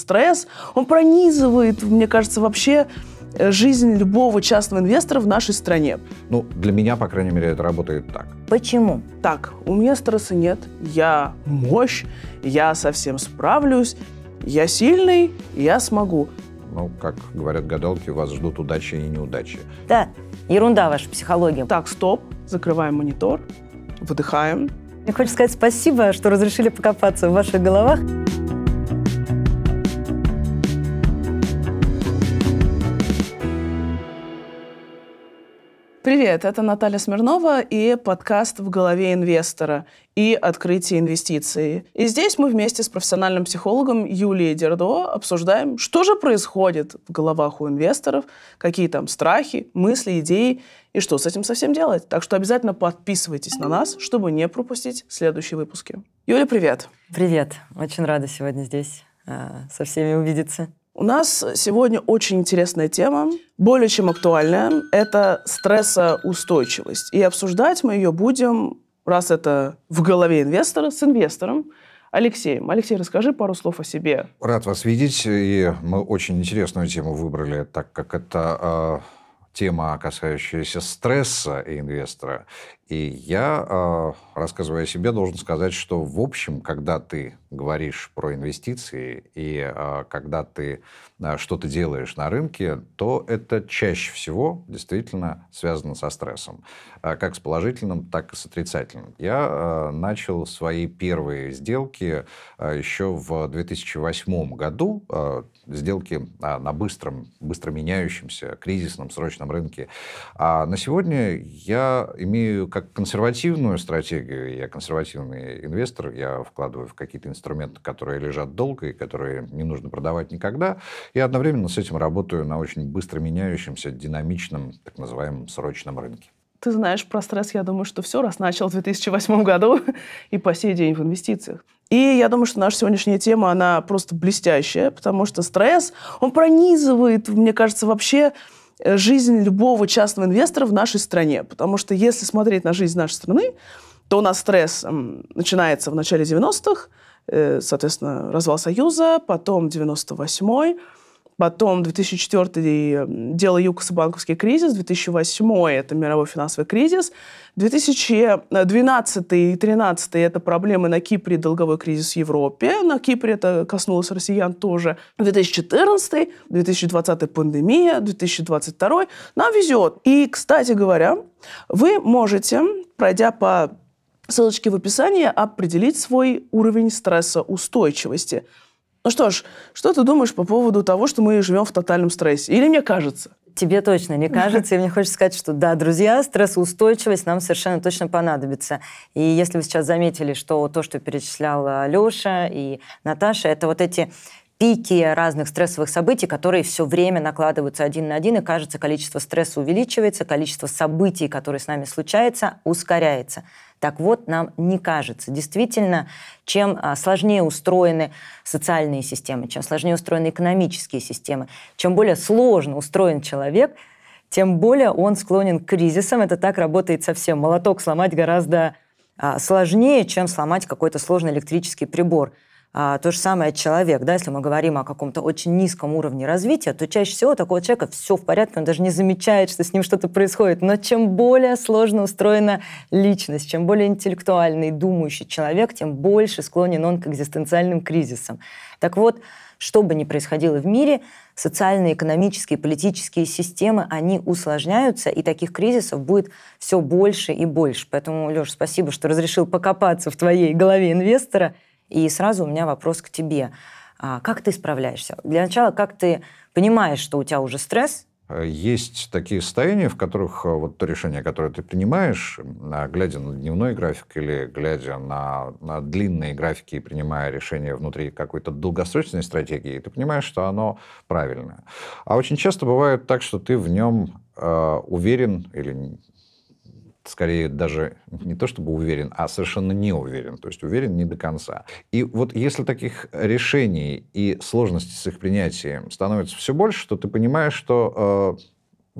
Стресс, он пронизывает, мне кажется, вообще э, жизнь любого частного инвестора в нашей стране. Ну, для меня, по крайней мере, это работает так. Почему? Так, у меня стресса нет, я мощь, я совсем справлюсь, я сильный, я смогу. Ну, как говорят гадалки, вас ждут удачи и неудачи. Да, ерунда ваша психология. Так, стоп, закрываем монитор, выдыхаем. Мне хочется сказать спасибо, что разрешили покопаться в ваших головах. Привет, это Наталья Смирнова и подкаст «В голове инвестора» и «Открытие инвестиций». И здесь мы вместе с профессиональным психологом Юлией Дердо обсуждаем, что же происходит в головах у инвесторов, какие там страхи, мысли, идеи и что с этим совсем делать. Так что обязательно подписывайтесь на нас, чтобы не пропустить следующие выпуски. Юля, привет. Привет, очень рада сегодня здесь э, со всеми увидеться. У нас сегодня очень интересная тема, более чем актуальная. Это стрессоустойчивость. И обсуждать мы ее будем, раз это в голове инвестора, с инвестором Алексеем. Алексей, расскажи пару слов о себе. Рад вас видеть. И мы очень интересную тему выбрали, так как это э, тема, касающаяся стресса инвестора. И я, э, рассказывая о себе, должен сказать, что, в общем, когда ты говоришь про инвестиции и э, когда ты э, что-то делаешь на рынке, то это чаще всего действительно связано со стрессом. Как с положительным, так и с отрицательным. Я начал свои первые сделки еще в 2008 году. Сделки на быстром, быстро меняющемся, кризисном, срочном рынке. А на сегодня я имею как консервативную стратегию, я консервативный инвестор, я вкладываю в какие-то инструменты, которые лежат долго и которые не нужно продавать никогда, и одновременно с этим работаю на очень быстро меняющемся, динамичном, так называемом срочном рынке. Ты знаешь про стресс, я думаю, что все, раз начал в 2008 году и по сей день в инвестициях. И я думаю, что наша сегодняшняя тема, она просто блестящая, потому что стресс, он пронизывает, мне кажется, вообще Э, жизнь любого частного инвестора в нашей стране. Потому что если смотреть на жизнь нашей страны, то у нас стресс начинается в начале 90-х, э, соответственно, развал Союза, потом 98-й, Потом 2004 дело ЮКОС и банковский кризис, 2008 это мировой финансовый кризис, 2012 и 2013 это проблемы на Кипре, долговой кризис в Европе, на Кипре это коснулось россиян тоже, 2014, 2020 пандемия, 2022 нам везет. И, кстати говоря, вы можете, пройдя по ссылочке в описании, определить свой уровень стрессоустойчивости – ну что ж, что ты думаешь по поводу того, что мы живем в тотальном стрессе? Или мне кажется? Тебе точно не кажется. И мне хочется сказать, что да, друзья, стрессоустойчивость нам совершенно точно понадобится. И если вы сейчас заметили, что то, что перечисляла Леша и Наташа, это вот эти пики разных стрессовых событий, которые все время накладываются один на один, и кажется, количество стресса увеличивается, количество событий, которые с нами случаются, ускоряется. Так вот, нам не кажется. Действительно, чем а, сложнее устроены социальные системы, чем сложнее устроены экономические системы, чем более сложно устроен человек, тем более он склонен к кризисам. Это так работает совсем. Молоток сломать гораздо а, сложнее, чем сломать какой-то сложный электрический прибор. А, то же самое человек, да, если мы говорим о каком-то очень низком уровне развития, то чаще всего у такого человека все в порядке, он даже не замечает, что с ним что-то происходит. Но чем более сложно устроена личность, чем более интеллектуальный, думающий человек, тем больше склонен он к экзистенциальным кризисам. Так вот, что бы ни происходило в мире, социальные, экономические, политические системы, они усложняются, и таких кризисов будет все больше и больше. Поэтому, Леш, спасибо, что разрешил покопаться в твоей голове инвестора – и сразу у меня вопрос к тебе. А как ты справляешься? Для начала, как ты понимаешь, что у тебя уже стресс, есть такие состояния, в которых э, вот то решение, которое ты принимаешь, а, глядя на дневной график или глядя на, на длинные графики и принимая решение внутри какой-то долгосрочной стратегии, ты понимаешь, что оно правильное. А очень часто бывает так, что ты в нем э, уверен или скорее даже не то чтобы уверен, а совершенно не уверен. То есть уверен не до конца. И вот если таких решений и сложностей с их принятием становится все больше, то ты понимаешь, что э,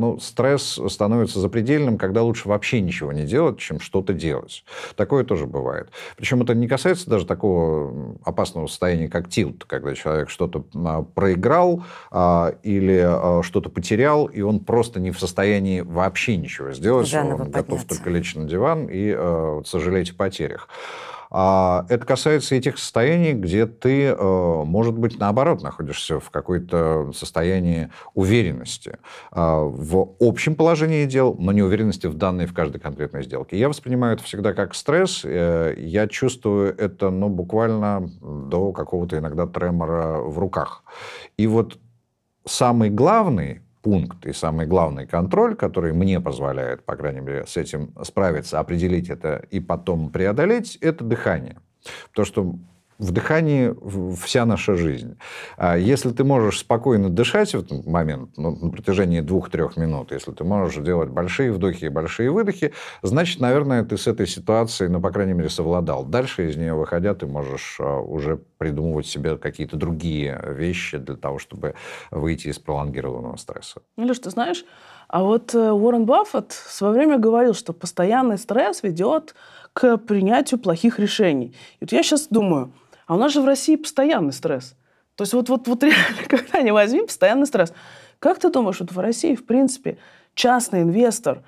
Ну, стресс становится запредельным, когда лучше вообще ничего не делать, чем что-то делать. Такое тоже бывает. Причем это не касается даже такого опасного состояния, как тилт, когда человек что-то а, проиграл а, или а, что-то потерял, и он просто не в состоянии вообще ничего сделать. Заново он готов подняться. только лечь на диван и а, сожалеть о потерях. А это касается и тех состояний, где ты, э, может быть, наоборот, находишься в какой-то состоянии уверенности а, в общем положении дел, но не уверенности в данной, в каждой конкретной сделке. Я воспринимаю это всегда как стресс. Э, Я чувствую это, ну, буквально до какого-то иногда тремора в руках. И вот самый главный пункт и самый главный контроль, который мне позволяет, по крайней мере, с этим справиться, определить это и потом преодолеть, это дыхание. Потому что в дыхании вся наша жизнь. А Если ты можешь спокойно дышать в этот момент, ну, на протяжении двух-трех минут, если ты можешь делать большие вдохи и большие выдохи, значит, наверное, ты с этой ситуацией, ну, по крайней мере, совладал. Дальше из нее выходя, ты можешь а, уже придумывать себе какие-то другие вещи для того, чтобы выйти из пролонгированного стресса. Леш, ты знаешь, а вот э, Уоррен Баффет в свое время говорил, что постоянный стресс ведет к принятию плохих решений. И вот я сейчас думаю, а у нас же в России постоянный стресс. То есть вот, вот, вот реально, когда не возьми, постоянный стресс. Как ты думаешь, вот в России, в принципе, частный инвестор,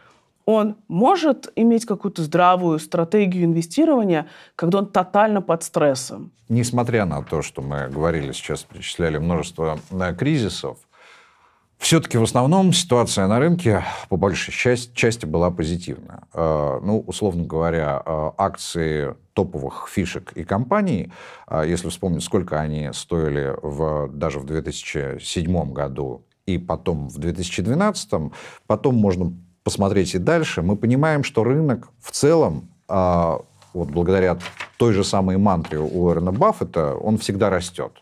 он может иметь какую-то здравую стратегию инвестирования, когда он тотально под стрессом? Несмотря на то, что мы говорили сейчас, перечисляли множество э, кризисов, все-таки в основном ситуация на рынке по большей части, была позитивная. Э, Ну, условно говоря, э, акции топовых фишек и компаний, э, если вспомнить, сколько они стоили в, даже в 2007 году и потом в 2012, потом можно посмотреть и дальше, мы понимаем, что рынок в целом а, вот благодаря той же самой мантре у Уоррена Баффета, он всегда растет.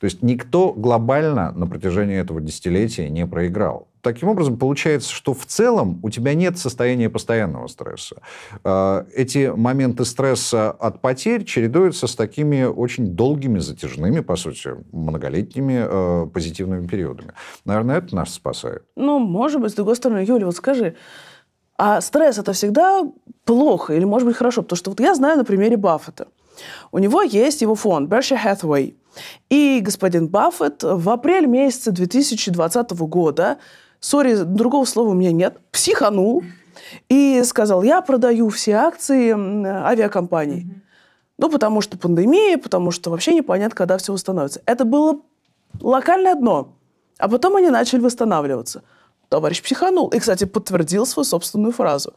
То есть никто глобально на протяжении этого десятилетия не проиграл. Таким образом, получается, что в целом у тебя нет состояния постоянного стресса. Э, Эти моменты стресса от потерь чередуются с такими очень долгими, затяжными, по сути, многолетними э, позитивными периодами. Наверное, это нас спасает. Ну, может быть, с другой стороны, Юля, вот скажи, а стресс это всегда плохо или может быть хорошо? Потому что вот я знаю на примере Баффета. У него есть его фонд Berkshire Hathaway. И господин Баффет в апреле месяце 2020 года, сори, другого слова у меня нет, психанул и сказал, я продаю все акции авиакомпаний. Ну, потому что пандемия, потому что вообще непонятно, когда все восстановится. Это было локальное дно. А потом они начали восстанавливаться. Товарищ психанул. И, кстати, подтвердил свою собственную фразу.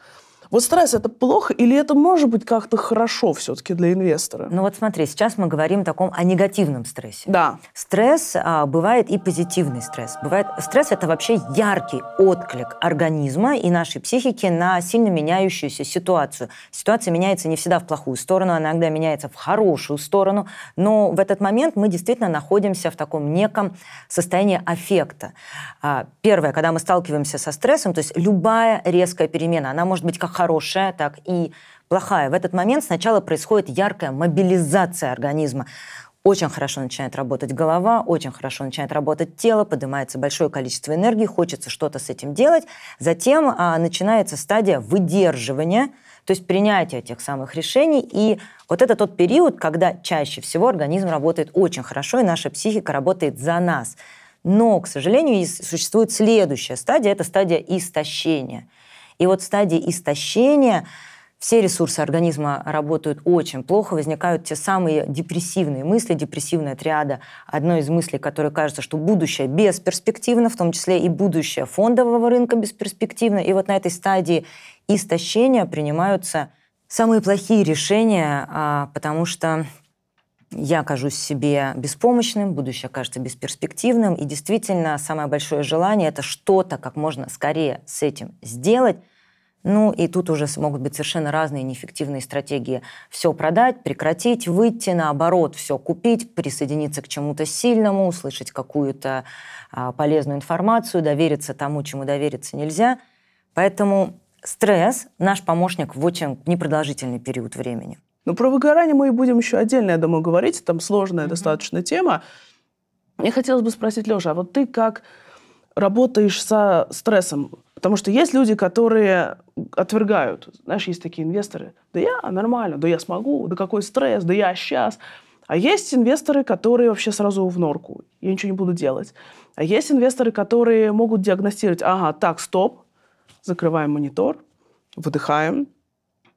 Вот стресс – это плохо или это может быть как-то хорошо все-таки для инвестора? Ну вот смотри, сейчас мы говорим о таком о негативном стрессе. Да. Стресс а, бывает и позитивный стресс. Бывает стресс это вообще яркий отклик организма и нашей психики на сильно меняющуюся ситуацию. Ситуация меняется не всегда в плохую сторону, она иногда меняется в хорошую сторону, но в этот момент мы действительно находимся в таком неком состоянии аффекта. А, Первое, когда мы сталкиваемся со стрессом, то есть любая резкая перемена, она может быть как хорошая, так и плохая. В этот момент сначала происходит яркая мобилизация организма. Очень хорошо начинает работать голова, очень хорошо начинает работать тело, поднимается большое количество энергии, хочется что-то с этим делать. Затем а, начинается стадия выдерживания, то есть принятия тех самых решений. И вот это тот период, когда чаще всего организм работает очень хорошо, и наша психика работает за нас. Но, к сожалению, существует следующая стадия, это стадия истощения. И вот в стадии истощения все ресурсы организма работают очень плохо, возникают те самые депрессивные мысли, депрессивная триада. Одной из мыслей, которой кажется, что будущее бесперспективно, в том числе и будущее фондового рынка бесперспективно. И вот на этой стадии истощения принимаются самые плохие решения, а, потому что я кажусь себе беспомощным, будущее кажется бесперспективным, и действительно самое большое желание – это что-то как можно скорее с этим сделать. Ну и тут уже могут быть совершенно разные неэффективные стратегии. Все продать, прекратить, выйти, наоборот, все купить, присоединиться к чему-то сильному, услышать какую-то а, полезную информацию, довериться тому, чему довериться нельзя. Поэтому стресс – наш помощник в очень непродолжительный период времени. Ну, про выгорание мы и будем еще отдельно, я думаю, говорить. Там сложная достаточно тема. Мне хотелось бы спросить, Леша, а вот ты как работаешь со стрессом. Потому что есть люди, которые отвергают. Знаешь, есть такие инвесторы. Да я нормально, да я смогу, да какой стресс, да я сейчас. А есть инвесторы, которые вообще сразу в норку. Я ничего не буду делать. А есть инвесторы, которые могут диагностировать. Ага, так, стоп. Закрываем монитор, выдыхаем,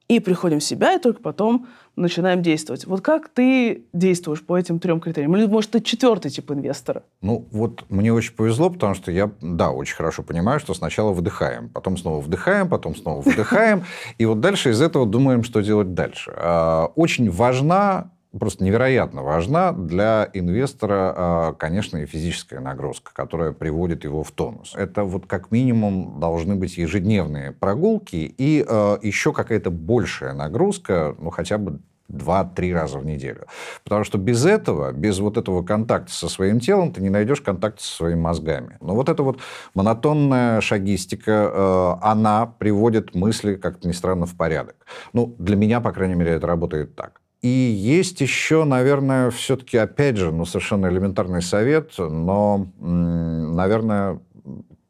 и приходим в себя, и только потом начинаем действовать. Вот как ты действуешь по этим трем критериям? Или, может, ты четвертый тип инвестора? Ну, вот мне очень повезло, потому что я, да, очень хорошо понимаю, что сначала выдыхаем, потом снова вдыхаем, потом снова выдыхаем, и вот дальше из этого думаем, что делать дальше. А, очень важна просто невероятно важна для инвестора, а, конечно, и физическая нагрузка, которая приводит его в тонус. Это вот как минимум должны быть ежедневные прогулки и а, еще какая-то большая нагрузка, ну хотя бы два-три раза в неделю. Потому что без этого, без вот этого контакта со своим телом, ты не найдешь контакта со своими мозгами. Но вот эта вот монотонная шагистика, э, она приводит мысли, как-то ни странно, в порядок. Ну, для меня, по крайней мере, это работает так. И есть еще, наверное, все-таки, опять же, ну, совершенно элементарный совет, но, наверное,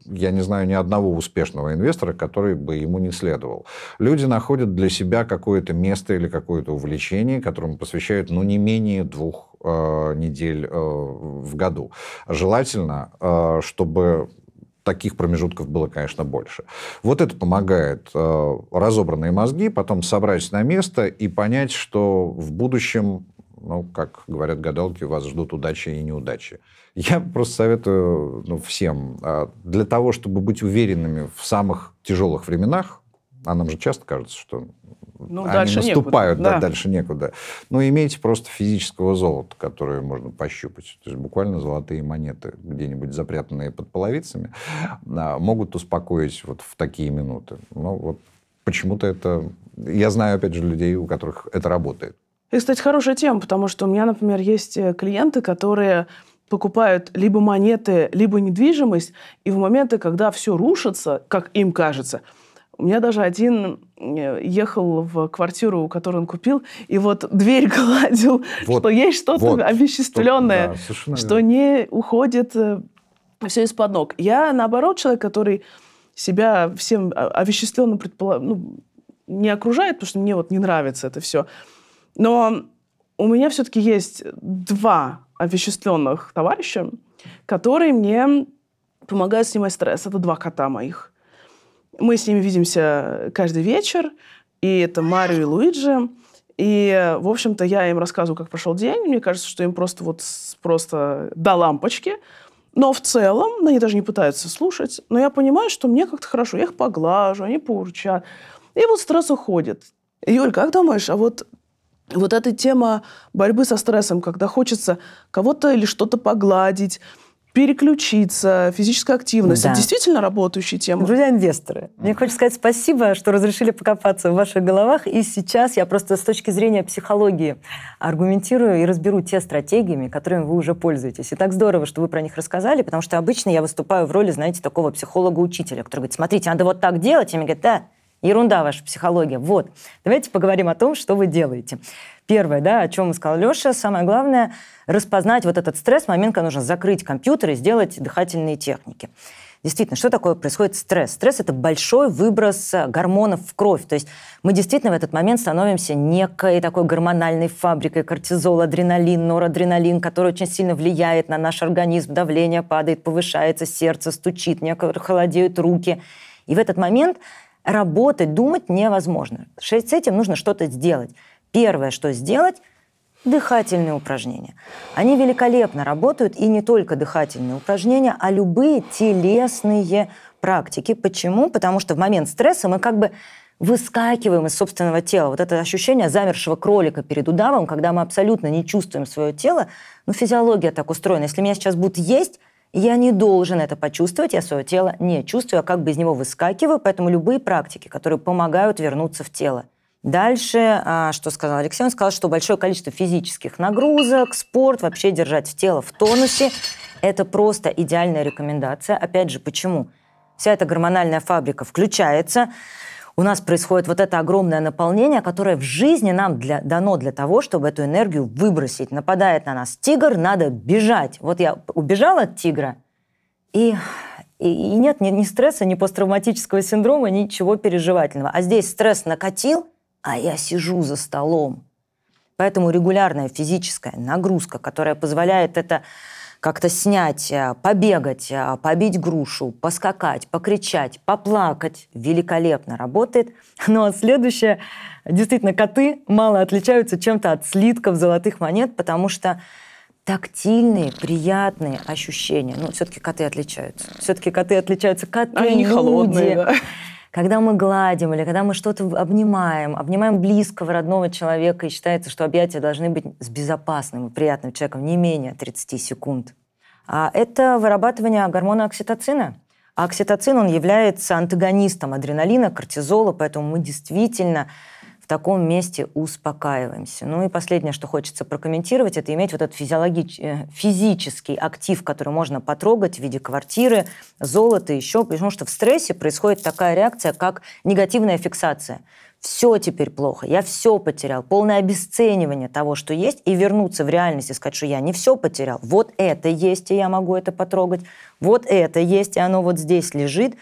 я не знаю ни одного успешного инвестора, который бы ему не следовал. Люди находят для себя какое-то место или какое-то увлечение, которому посвящают, ну, не менее двух э, недель э, в году. Желательно, э, чтобы таких промежутков было, конечно, больше. Вот это помогает э, разобранные мозги потом собрать на место и понять, что в будущем, ну, как говорят гадалки, вас ждут удачи и неудачи. Я просто советую ну, всем, э, для того, чтобы быть уверенными в самых тяжелых временах, а нам же часто кажется, что ну, они дальше наступают, некуда. Да, да, дальше некуда. Но ну, имейте просто физического золота, которое можно пощупать. То есть буквально золотые монеты, где-нибудь запрятанные под половицами, а, могут успокоить вот в такие минуты. Но вот почему-то это... Я знаю, опять же, людей, у которых это работает. И, кстати, хорошая тема, потому что у меня, например, есть э, клиенты, которые покупают либо монеты, либо недвижимость, и в моменты, когда все рушится, как им кажется – у меня даже один э, ехал в квартиру, которую он купил, и вот дверь гладил, вот, что есть что-то вот, овеществленное, что, да, что не уходит э, все из-под ног. Я, наоборот, человек, который себя всем овеществленно предполаг... ну, не окружает, потому что мне вот не нравится это все. Но у меня все-таки есть два овеществленных товарища, которые мне помогают снимать стресс. Это два кота моих. Мы с ними видимся каждый вечер, и это Марио и Луиджи. И, в общем-то, я им рассказываю, как прошел день. Мне кажется, что им просто вот просто до лампочки. Но в целом, ну, они даже не пытаются слушать. Но я понимаю, что мне как-то хорошо. Я их поглажу, они поурчат. И вот стресс уходит. Юль, как думаешь, а вот вот эта тема борьбы со стрессом, когда хочется кого-то или что-то погладить, переключиться, физическая активность. Да. Это действительно работающая тема. Друзья инвесторы, мне хочется сказать спасибо, что разрешили покопаться в ваших головах. И сейчас я просто с точки зрения психологии аргументирую и разберу те стратегиями, которыми вы уже пользуетесь. И так здорово, что вы про них рассказали, потому что обычно я выступаю в роли, знаете, такого психолога-учителя, который говорит, смотрите, надо вот так делать. И мне говорят, да, ерунда ваша психология. Вот, давайте поговорим о том, что вы делаете. Первое, да, о чем сказал Леша, самое главное – распознать вот этот стресс момент, когда нужно закрыть компьютер и сделать дыхательные техники. Действительно, что такое происходит стресс? Стресс – это большой выброс э, гормонов в кровь. То есть мы действительно в этот момент становимся некой такой гормональной фабрикой. Кортизол, адреналин, норадреналин, который очень сильно влияет на наш организм. Давление падает, повышается, сердце стучит, некоторые холодеют руки. И в этот момент работать, думать невозможно. С этим нужно что-то сделать. Первое, что сделать, дыхательные упражнения. Они великолепно работают, и не только дыхательные упражнения, а любые телесные практики. Почему? Потому что в момент стресса мы как бы выскакиваем из собственного тела. Вот это ощущение замершего кролика перед удавом, когда мы абсолютно не чувствуем свое тело. Ну, физиология так устроена. Если меня сейчас будут есть, я не должен это почувствовать, я свое тело не чувствую, а как бы из него выскакиваю, поэтому любые практики, которые помогают вернуться в тело – Дальше, а, что сказал Алексей, он сказал, что большое количество физических нагрузок, спорт, вообще держать тело в тонусе – это просто идеальная рекомендация. Опять же, почему? Вся эта гормональная фабрика включается, у нас происходит вот это огромное наполнение, которое в жизни нам для, дано для того, чтобы эту энергию выбросить. Нападает на нас тигр, надо бежать. Вот я убежала от тигра, и И, и нет ни, ни стресса, ни посттравматического синдрома, ничего переживательного. А здесь стресс накатил, а я сижу за столом. Поэтому регулярная физическая нагрузка, которая позволяет это как-то снять, э, побегать, э, побить грушу, поскакать, покричать, поплакать, великолепно работает. Ну а следующее, действительно, коты мало отличаются чем-то от слитков золотых монет, потому что тактильные, приятные ощущения. Ну, все-таки коты отличаются. Все-таки коты отличаются. Коты, Они люди. холодные, да. Когда мы гладим или когда мы что-то обнимаем, обнимаем близкого, родного человека, и считается, что объятия должны быть с безопасным и приятным человеком не менее 30 секунд. А это вырабатывание гормона окситоцина. А окситоцин, он является антагонистом адреналина, кортизола, поэтому мы действительно в таком месте успокаиваемся. Ну и последнее, что хочется прокомментировать, это иметь вот этот физиологич... Э, физический актив, который можно потрогать в виде квартиры, золота, еще, потому что в стрессе происходит такая реакция, как негативная фиксация. Все теперь плохо, я все потерял, полное обесценивание того, что есть, и вернуться в реальность и сказать, что я не все потерял. Вот это есть, и я могу это потрогать. Вот это есть, и оно вот здесь лежит.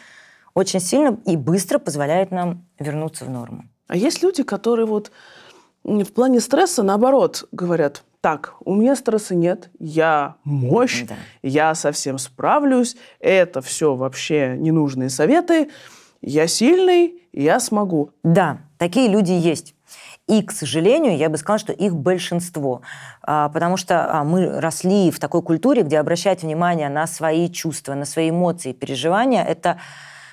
Очень сильно и быстро позволяет нам вернуться в норму. А есть люди, которые вот в плане стресса, наоборот, говорят, так, у меня стресса нет, я мощь, да. я совсем справлюсь, это все вообще ненужные советы, я сильный, я смогу. Да, такие люди есть. И, к сожалению, я бы сказала, что их большинство. А, потому что а, мы росли в такой культуре, где обращать внимание на свои чувства, на свои эмоции, переживания – это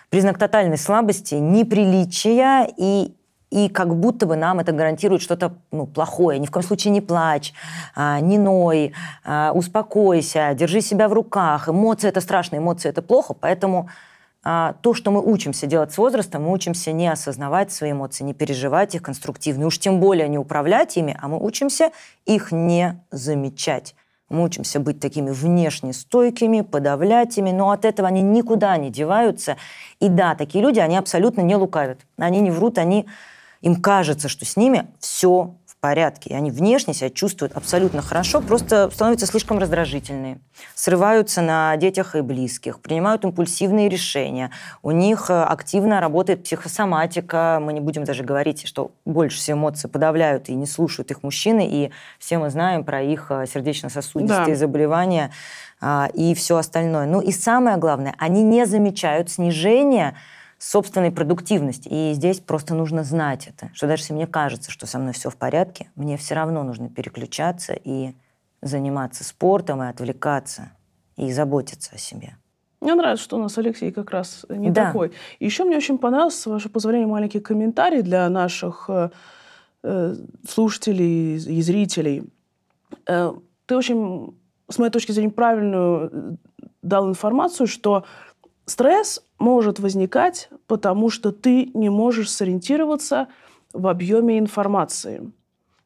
признак тотальной слабости, неприличия и и как будто бы нам это гарантирует что-то ну, плохое. Ни в коем случае не плачь, а, не ной, а, успокойся, держи себя в руках. Эмоции – это страшно, эмоции – это плохо, поэтому а, то, что мы учимся делать с возрастом, мы учимся не осознавать свои эмоции, не переживать их конструктивно, уж тем более не управлять ими, а мы учимся их не замечать. Мы учимся быть такими внешне стойкими, подавлять ими, но от этого они никуда не деваются. И да, такие люди, они абсолютно не лукавят. Они не врут, они им кажется, что с ними все в порядке, и они внешне себя чувствуют абсолютно хорошо, просто становятся слишком раздражительные, срываются на детях и близких, принимают импульсивные решения, у них э, активно работает психосоматика, мы не будем даже говорить, что больше всего эмоции подавляют и не слушают их мужчины, и все мы знаем про их э, сердечно-сосудистые да. заболевания а, и все остальное. Ну и самое главное, они не замечают снижения собственной продуктивности. И здесь просто нужно знать это, что даже если мне кажется, что со мной все в порядке, мне все равно нужно переключаться и заниматься спортом, и отвлекаться, и заботиться о себе. Мне нравится, что у нас Алексей как раз не да. такой. И еще мне очень понравился, с вашего позволения, маленький комментарий для наших э, э слушателей и зрителей. Э, ты очень, с моей точки зрения, правильную э, дал информацию, что Стресс может возникать, потому что ты не можешь сориентироваться в объеме информации.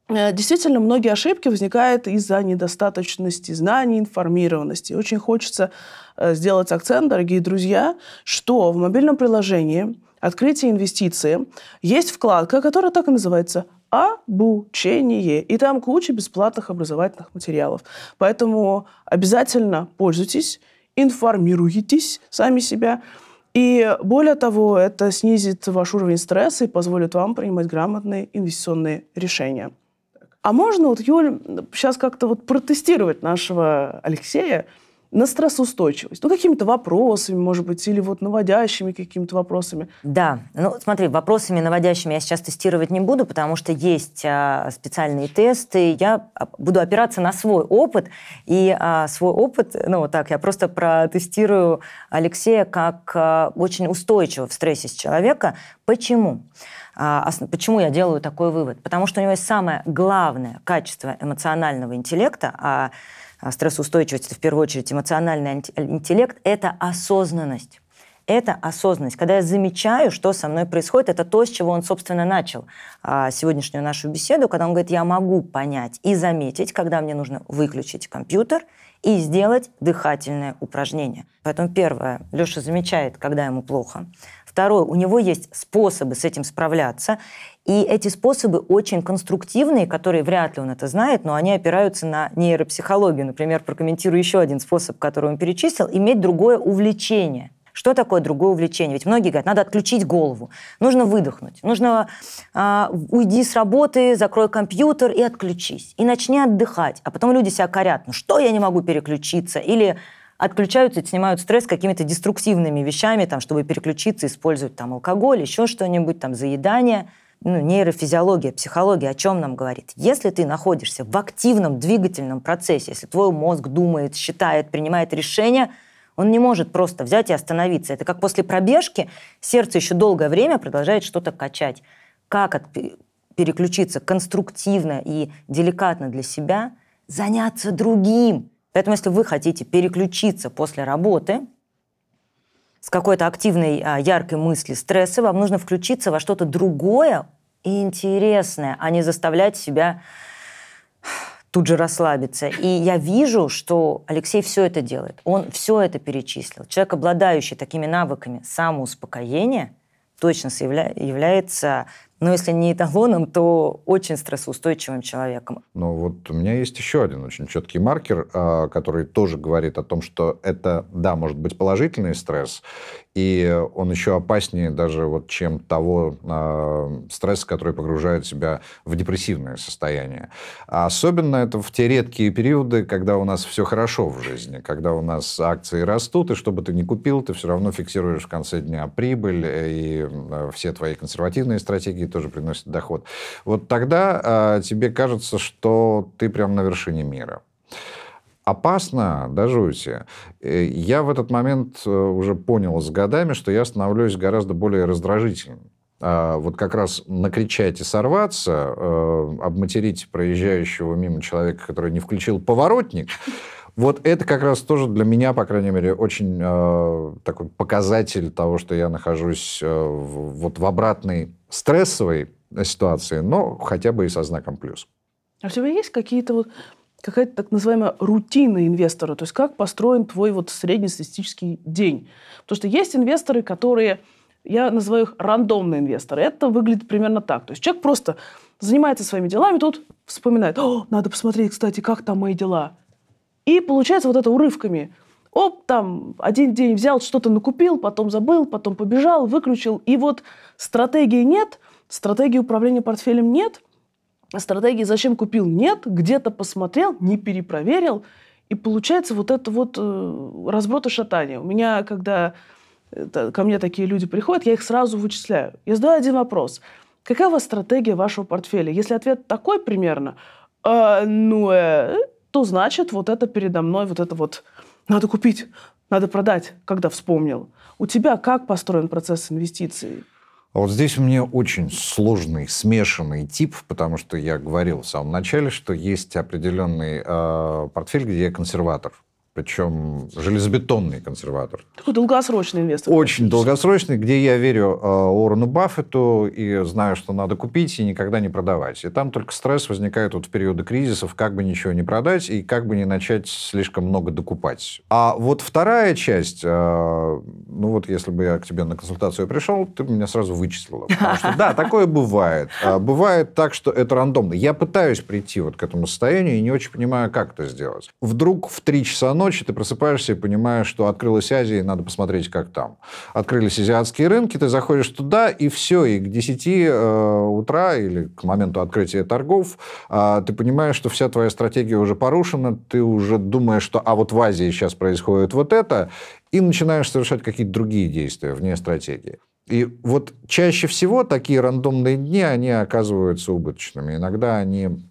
Э, действительно, многие ошибки возникают из-за недостаточности знаний, информированности. Очень хочется э, сделать акцент, дорогие друзья, что в мобильном приложении «Открытие инвестиции» есть вкладка, которая так и называется обучение. И там куча бесплатных образовательных материалов. Поэтому обязательно пользуйтесь информируетесь сами себя. И более того, это снизит ваш уровень стресса и позволит вам принимать грамотные инвестиционные решения. А можно вот, Юль, сейчас как-то вот протестировать нашего Алексея – на стрессоустойчивость? Ну, какими-то вопросами, может быть, или вот наводящими какими-то вопросами? Да. Ну, смотри, вопросами наводящими я сейчас тестировать не буду, потому что есть а, специальные тесты. Я а, буду опираться на свой опыт. И а, свой опыт, ну, вот так, я просто протестирую Алексея как а, очень устойчивого в стрессе с человека. Почему? А, почему я делаю такой вывод? Потому что у него есть самое главное качество эмоционального интеллекта, а стрессоустойчивость, это в первую очередь эмоциональный интеллект, это осознанность. Это осознанность. Когда я замечаю, что со мной происходит, это то, с чего он, собственно, начал а, сегодняшнюю нашу беседу, когда он говорит, я могу понять и заметить, когда мне нужно выключить компьютер и сделать дыхательное упражнение. Поэтому первое, Леша замечает, когда ему плохо. Второе, у него есть способы с этим справляться. И эти способы очень конструктивные, которые вряд ли он это знает, но они опираются на нейропсихологию. Например, прокомментирую еще один способ, который он перечислил, иметь другое увлечение. Что такое другое увлечение? Ведь многие говорят, надо отключить голову, нужно выдохнуть, нужно э, уйди с работы, закрой компьютер и отключись, и начни отдыхать. А потом люди себя корят, ну что я не могу переключиться? Или отключаются и снимают стресс какими-то деструктивными вещами, там, чтобы переключиться, использовать там алкоголь, еще что-нибудь, там, заедание – ну, нейрофизиология, психология о чем нам говорит? Если ты находишься в активном двигательном процессе, если твой мозг думает, считает, принимает решения, он не может просто взять и остановиться. Это как после пробежки сердце еще долгое время продолжает что-то качать. Как от, переключиться конструктивно и деликатно для себя, заняться другим. Поэтому если вы хотите переключиться после работы, с какой-то активной, а, яркой мысли стресса, вам нужно включиться во что-то другое и интересное, а не заставлять себя тут же расслабиться. И я вижу, что Алексей все это делает. Он все это перечислил. Человек, обладающий такими навыками самоуспокоения, точно является но если не эталоном, то очень стрессоустойчивым человеком. Ну вот у меня есть еще один очень четкий маркер, а, который тоже говорит о том, что это, да, может быть положительный стресс, и он еще опаснее даже вот, чем того э, стресса, который погружает себя в депрессивное состояние. А особенно это в те редкие периоды, когда у нас все хорошо в жизни, когда у нас акции растут, и что бы ты ни купил, ты все равно фиксируешь в конце дня прибыль, и э, все твои консервативные стратегии тоже приносят доход. Вот тогда э, тебе кажется, что ты прям на вершине мира опасно до жути. Э, я в этот момент э, уже понял с годами, что я становлюсь гораздо более раздражительным. А вот как раз накричать и сорваться, э, обматерить проезжающего мимо человека, который не включил поворотник, вот это как раз тоже для меня, по крайней мере, очень такой показатель того, что я нахожусь вот в обратной стрессовой ситуации, но хотя бы и со знаком плюс. А у тебя есть какие-то вот какая-то так называемая рутина инвестора, то есть как построен твой вот среднестатистический день. Потому что есть инвесторы, которые, я называю их рандомные инвесторы. Это выглядит примерно так. То есть человек просто занимается своими делами, тут вспоминает, о, надо посмотреть, кстати, как там мои дела. И получается вот это урывками. Оп, там один день взял, что-то накупил, потом забыл, потом побежал, выключил. И вот стратегии нет, стратегии управления портфелем нет – стратегии «зачем купил» нет, где-то посмотрел, не перепроверил, и получается вот это вот э, разброд и шатание. У меня, когда это, ко мне такие люди приходят, я их сразу вычисляю. Я задаю один вопрос. Какая у вас стратегия вашего портфеля? Если ответ такой примерно, э, ну, э, то значит вот это передо мной, вот это вот надо купить, надо продать, когда вспомнил. У тебя как построен процесс инвестиций? А вот здесь у меня очень сложный, смешанный тип, потому что я говорил в самом начале, что есть определенный э, портфель, где я консерватор причем железобетонный консерватор. Такой долгосрочный инвестор. Очень долгосрочный, где я верю э, Уоррену Баффету и знаю, что надо купить и никогда не продавать. И там только стресс возникает вот в периоды кризисов, как бы ничего не продать и как бы не начать слишком много докупать. А вот вторая часть, э, ну вот если бы я к тебе на консультацию пришел, ты бы меня сразу вычислила. Потому что да, такое бывает. А бывает так, что это рандомно. Я пытаюсь прийти вот к этому состоянию и не очень понимаю, как это сделать. Вдруг в 3 часа ночи ночи ты просыпаешься и понимаешь, что открылась Азия, и надо посмотреть, как там. Открылись азиатские рынки, ты заходишь туда, и все, и к 10 э, утра или к моменту открытия торгов э, ты понимаешь, что вся твоя стратегия уже порушена, ты уже думаешь, что а вот в Азии сейчас происходит вот это, и начинаешь совершать какие-то другие действия вне стратегии. И вот чаще всего такие рандомные дни, они оказываются убыточными. Иногда они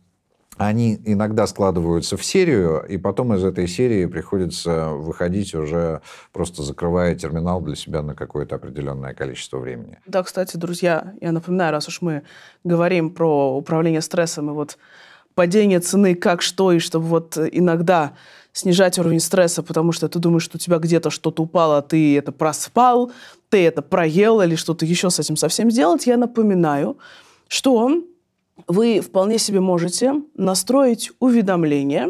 они иногда складываются в серию, и потом из этой серии приходится выходить уже просто закрывая терминал для себя на какое-то определенное количество времени. Да, кстати, друзья, я напоминаю, раз уж мы говорим про управление стрессом и вот падение цены как что, и чтобы вот иногда снижать уровень стресса, потому что ты думаешь, что у тебя где-то что-то упало, ты это проспал, ты это проел или что-то еще с этим совсем сделать, я напоминаю, что вы вполне себе можете настроить уведомления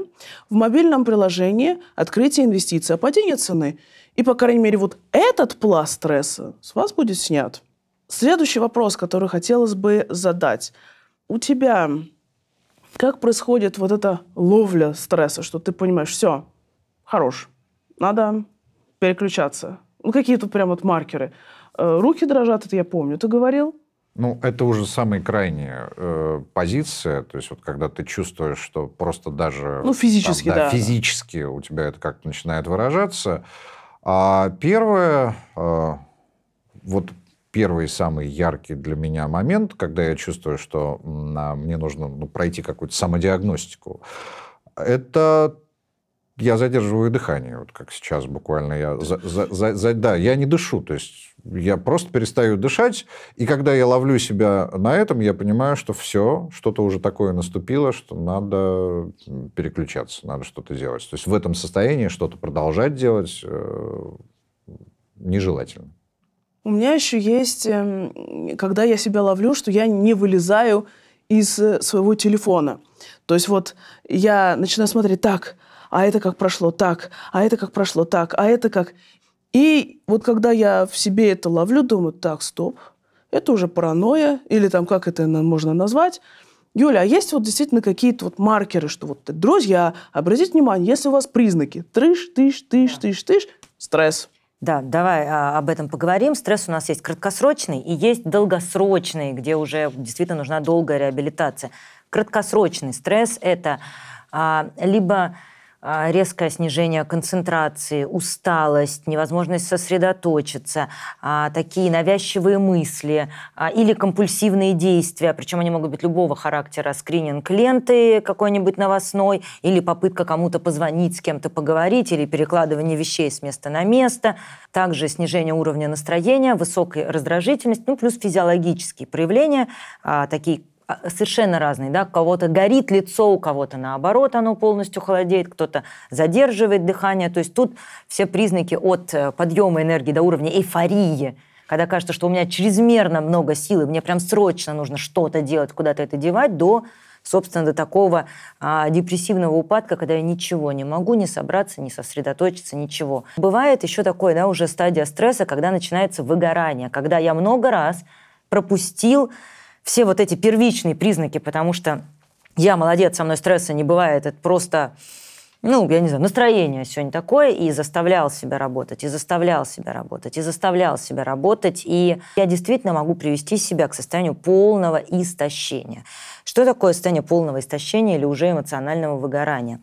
в мобильном приложении открытие инвестиций, а падение цены. И, по крайней мере, вот этот пласт стресса с вас будет снят. Следующий вопрос, который хотелось бы задать. У тебя как происходит вот эта ловля стресса, что ты понимаешь, все, хорош, надо переключаться, Ну, какие-то прям вот маркеры. Э, руки дрожат, это я помню. Ты говорил? Ну, это уже самая крайняя э, позиция, то есть вот когда ты чувствуешь, что просто даже... Ну, физически, там, да, да. Физически у тебя это как-то начинает выражаться. А первое, э, вот первый самый яркий для меня момент, когда я чувствую, что на, мне нужно ну, пройти какую-то самодиагностику, это я задерживаю дыхание, вот как сейчас буквально я, за, за, за, за, да, я не дышу, то есть я просто перестаю дышать, и когда я ловлю себя на этом, я понимаю, что все, что-то уже такое наступило, что надо переключаться, надо что-то делать. То есть в этом состоянии что-то продолжать делать э, нежелательно. У меня еще есть, эм, когда я себя ловлю, что я не вылезаю из э, своего телефона. То есть вот я начинаю смотреть так, а это как прошло так, а это как прошло так, а это как... И вот когда я в себе это ловлю, думаю, так, стоп, это уже паранойя, или там как это можно назвать. Юля, а есть вот действительно какие-то вот маркеры, что вот, друзья, обратите внимание, если у вас признаки трыш, тыш, тыш, да. тыш, тыш, стресс. Да, давай а, об этом поговорим. Стресс у нас есть краткосрочный и есть долгосрочный, где уже действительно нужна долгая реабилитация. Краткосрочный стресс – это а, либо резкое снижение концентрации, усталость, невозможность сосредоточиться, а, такие навязчивые мысли а, или компульсивные действия, причем они могут быть любого характера, скрининг ленты какой-нибудь новостной, или попытка кому-то позвонить, с кем-то поговорить, или перекладывание вещей с места на место, также снижение уровня настроения, высокая раздражительность, ну плюс физиологические проявления, такие а, совершенно разные, да, у кого-то горит лицо, у кого-то наоборот оно полностью холодеет, кто-то задерживает дыхание, то есть тут все признаки от э, подъема энергии до уровня эйфории, когда кажется, что у меня чрезмерно много силы, мне прям срочно нужно что-то делать, куда-то это девать, до, собственно, до такого а, депрессивного упадка, когда я ничего не могу, не собраться, не сосредоточиться, ничего. Бывает еще такое, да, уже стадия стресса, когда начинается выгорание, когда я много раз пропустил все вот эти первичные признаки, потому что я молодец, со мной стресса не бывает, это просто, ну, я не знаю, настроение сегодня такое, и заставлял себя работать, и заставлял себя работать, и заставлял себя работать, и я действительно могу привести себя к состоянию полного истощения. Что такое состояние полного истощения или уже эмоционального выгорания?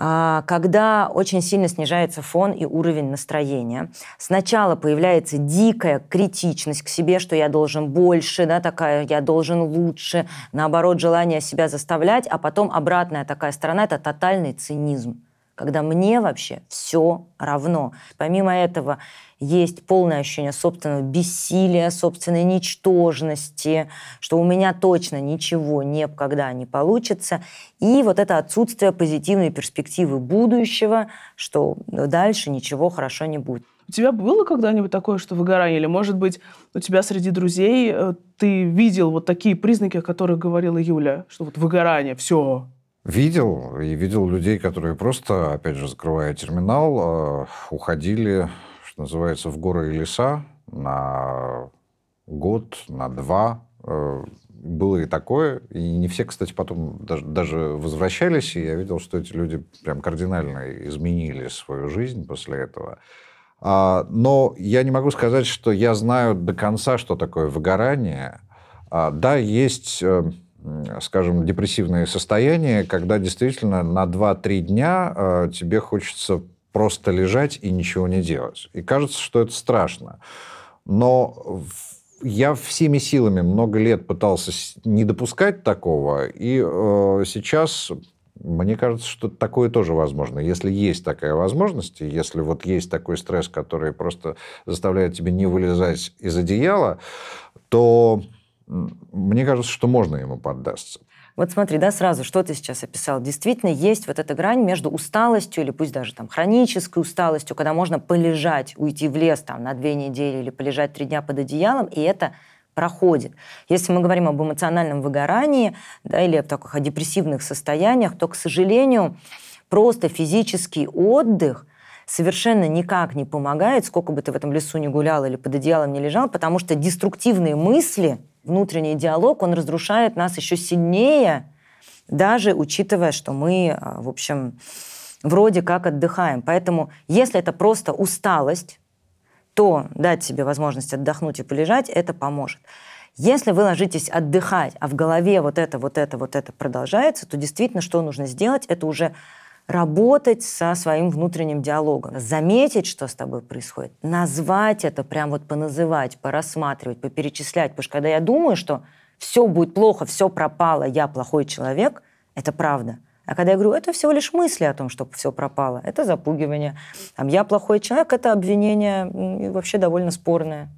А, когда очень сильно снижается фон и уровень настроения. Сначала появляется дикая критичность к себе, что я должен больше, да, такая, я должен лучше, наоборот, желание себя заставлять, а потом обратная такая сторона – это тотальный цинизм когда мне вообще все равно. Помимо этого, есть полное ощущение собственного бессилия, собственной ничтожности, что у меня точно ничего никогда не получится. И вот это отсутствие позитивной перспективы будущего, что дальше ничего хорошо не будет. У тебя было когда-нибудь такое, что выгорание? Или, может быть, у тебя среди друзей э, ты видел вот такие признаки, о которых говорила Юля, что вот выгорание, все, Видел, и видел людей, которые просто, опять же, закрывая терминал, э, уходили, что называется, в горы и леса на год, на два. Э, было и такое. И не все, кстати, потом даже, возвращались, и я видел, что эти люди прям кардинально изменили свою жизнь после этого. А, но я не могу сказать, что я знаю до конца, что такое выгорание. А, да, есть э, скажем, депрессивные состояния, когда действительно на 2-3 дня э, тебе хочется просто лежать и ничего не делать. И кажется, что это страшно. Но я всеми силами много лет пытался не допускать такого, и э, сейчас мне кажется, что такое тоже возможно. Если есть такая возможность, если вот есть такой стресс, который просто заставляет тебя не вылезать из одеяла, то мне кажется, что можно ему поддаться. Вот смотри, да, сразу, что ты сейчас описал. Действительно, есть вот эта грань между усталостью или пусть даже там хронической усталостью, когда можно полежать, уйти в лес там на две недели или полежать три дня под одеялом, и это проходит. Если мы говорим об эмоциональном выгорании да, или о таких о депрессивных состояниях, то, к сожалению, просто физический отдых совершенно никак не помогает, сколько бы ты в этом лесу не гулял или под одеялом не лежал, потому что деструктивные мысли внутренний диалог, он разрушает нас еще сильнее, даже учитывая, что мы, а, в общем, вроде как отдыхаем. Поэтому если это просто усталость, то дать себе возможность отдохнуть и полежать, это поможет. Если вы ложитесь отдыхать, а в голове вот это, вот это, вот это продолжается, то действительно, что нужно сделать, это уже работать со своим внутренним диалогом, заметить, что с тобой происходит, назвать это, прям вот поназывать, порассматривать, поперечислять. Потому что когда я думаю, что все будет плохо, все пропало, я плохой человек, это правда. А когда я говорю, это всего лишь мысли о том, что все пропало, это запугивание. Там, я плохой человек, это обвинение и вообще довольно спорное.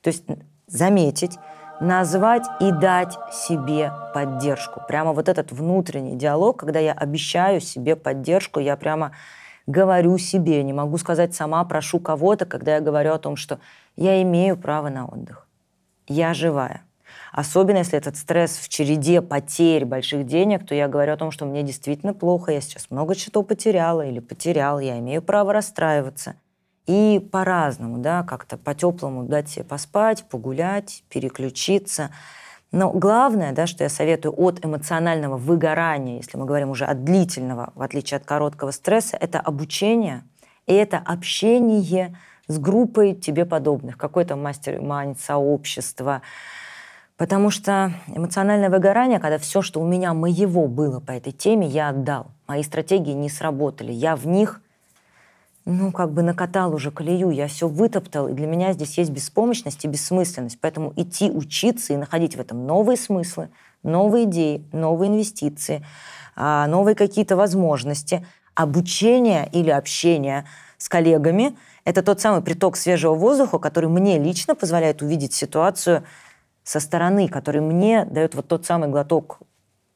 То есть заметить, назвать и дать себе поддержку. Прямо вот этот внутренний диалог, когда я обещаю себе поддержку, я прямо говорю себе, не могу сказать сама, прошу кого-то, когда я говорю о том, что я имею право на отдых. Я живая. Особенно если этот стресс в череде потерь больших денег, то я говорю о том, что мне действительно плохо, я сейчас много чего потеряла или потерял, я имею право расстраиваться и по-разному, да, как-то по-теплому дать себе поспать, погулять, переключиться. Но главное, да, что я советую от эмоционального выгорания, если мы говорим уже от длительного, в отличие от короткого стресса, это обучение и это общение с группой тебе подобных, какой-то мастер-майнд, сообщество. Потому что эмоциональное выгорание, когда все, что у меня моего было по этой теме, я отдал. Мои стратегии не сработали. Я в них ну, как бы накатал уже колею, я все вытоптал, и для меня здесь есть беспомощность и бессмысленность. Поэтому идти учиться и находить в этом новые смыслы, новые идеи, новые инвестиции, а, новые какие-то возможности. Обучение или общение с коллегами – это тот самый приток свежего воздуха, который мне лично позволяет увидеть ситуацию со стороны, который мне дает вот тот самый глоток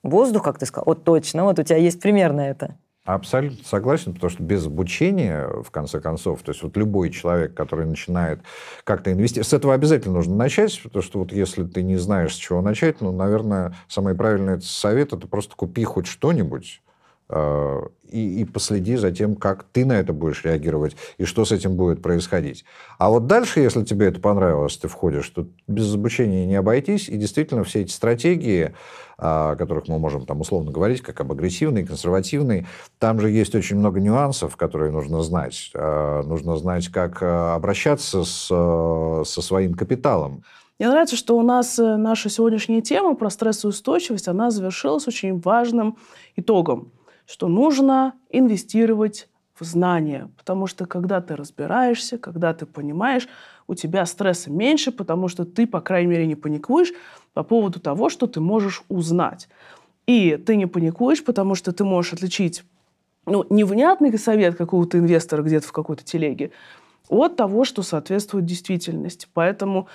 воздуха, как ты сказал, вот точно, вот у тебя есть пример на это. Абсолютно согласен, потому что без обучения, в конце концов, то есть вот любой человек, который начинает как-то инвестировать, с этого обязательно нужно начать, потому что вот если ты не знаешь, с чего начать, ну, наверное, самый правильный совет – это просто купи хоть что-нибудь, и, и последи за тем, как ты на это будешь реагировать и что с этим будет происходить. А вот дальше, если тебе это понравилось, ты входишь, то без обучения не обойтись, и действительно все эти стратегии, о которых мы можем там условно говорить, как об агрессивной, консервативной, там же есть очень много нюансов, которые нужно знать. Э, нужно знать, как э, обращаться с, со своим капиталом. Мне нравится, что у нас наша сегодняшняя тема про стрессоустойчивость, она завершилась очень важным итогом что нужно инвестировать в знания, потому что когда ты разбираешься, когда ты понимаешь, у тебя стресса меньше, потому что ты, по крайней мере, не паникуешь по поводу того, что ты можешь узнать. И ты не паникуешь, потому что ты можешь отличить ну, невнятный совет какого-то инвестора где-то в какой-то телеге от того, что соответствует действительности. Поэтому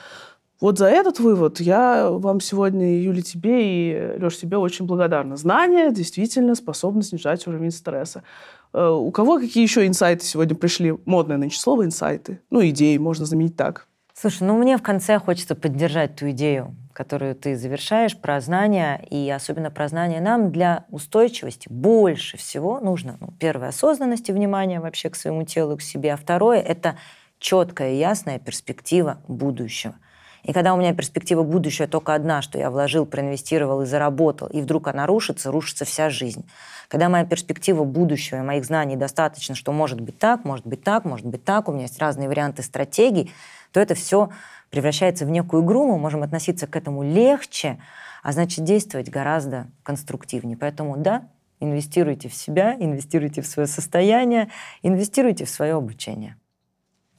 вот за этот вывод я вам сегодня, Юля, тебе и, Леша, тебе очень благодарна. Знания действительно способны снижать уровень стресса. Э, у кого какие еще инсайты сегодня пришли? Модное нынче слово инсайты. Ну, идеи, можно заменить так. Слушай, ну мне в конце хочется поддержать ту идею, которую ты завершаешь, про знания, и особенно про знания нам для устойчивости больше всего нужно, ну, первое, осознанность и внимание вообще к своему телу, к себе, а второе — это четкая, ясная перспектива будущего. И когда у меня перспектива будущего только одна, что я вложил, проинвестировал и заработал, и вдруг она рушится, рушится вся жизнь. Когда моя перспектива будущего и моих знаний достаточно, что может быть так, может быть так, может быть так, у меня есть разные варианты стратегий, то это все превращается в некую игру, мы можем относиться к этому легче, а значит действовать гораздо конструктивнее. Поэтому да, инвестируйте в себя, инвестируйте в свое состояние, инвестируйте в свое обучение.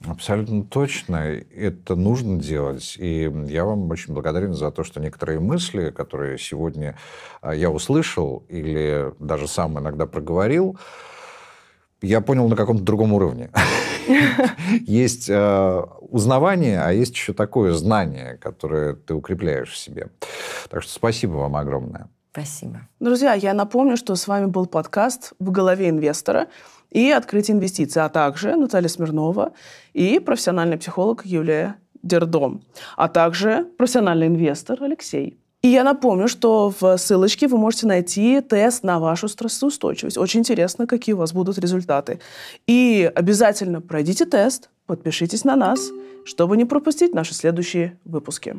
Абсолютно точно. Это нужно делать. И я вам очень благодарен за то, что некоторые мысли, которые сегодня а, я услышал или даже сам иногда проговорил, я понял на каком-то другом уровне. Есть а, узнавание, а есть еще такое знание, которое ты укрепляешь в себе. Так что спасибо вам огромное. Спасибо. Друзья, я напомню, что с вами был подкаст «В голове инвестора» и «Открытие инвестиций», а также Наталья Смирнова и профессиональный психолог Юлия Дердом, а также профессиональный инвестор Алексей. И я напомню, что в ссылочке вы можете найти тест на вашу стрессоустойчивость. Очень интересно, какие у вас будут результаты. И обязательно пройдите тест, подпишитесь на нас, чтобы не пропустить наши следующие выпуски.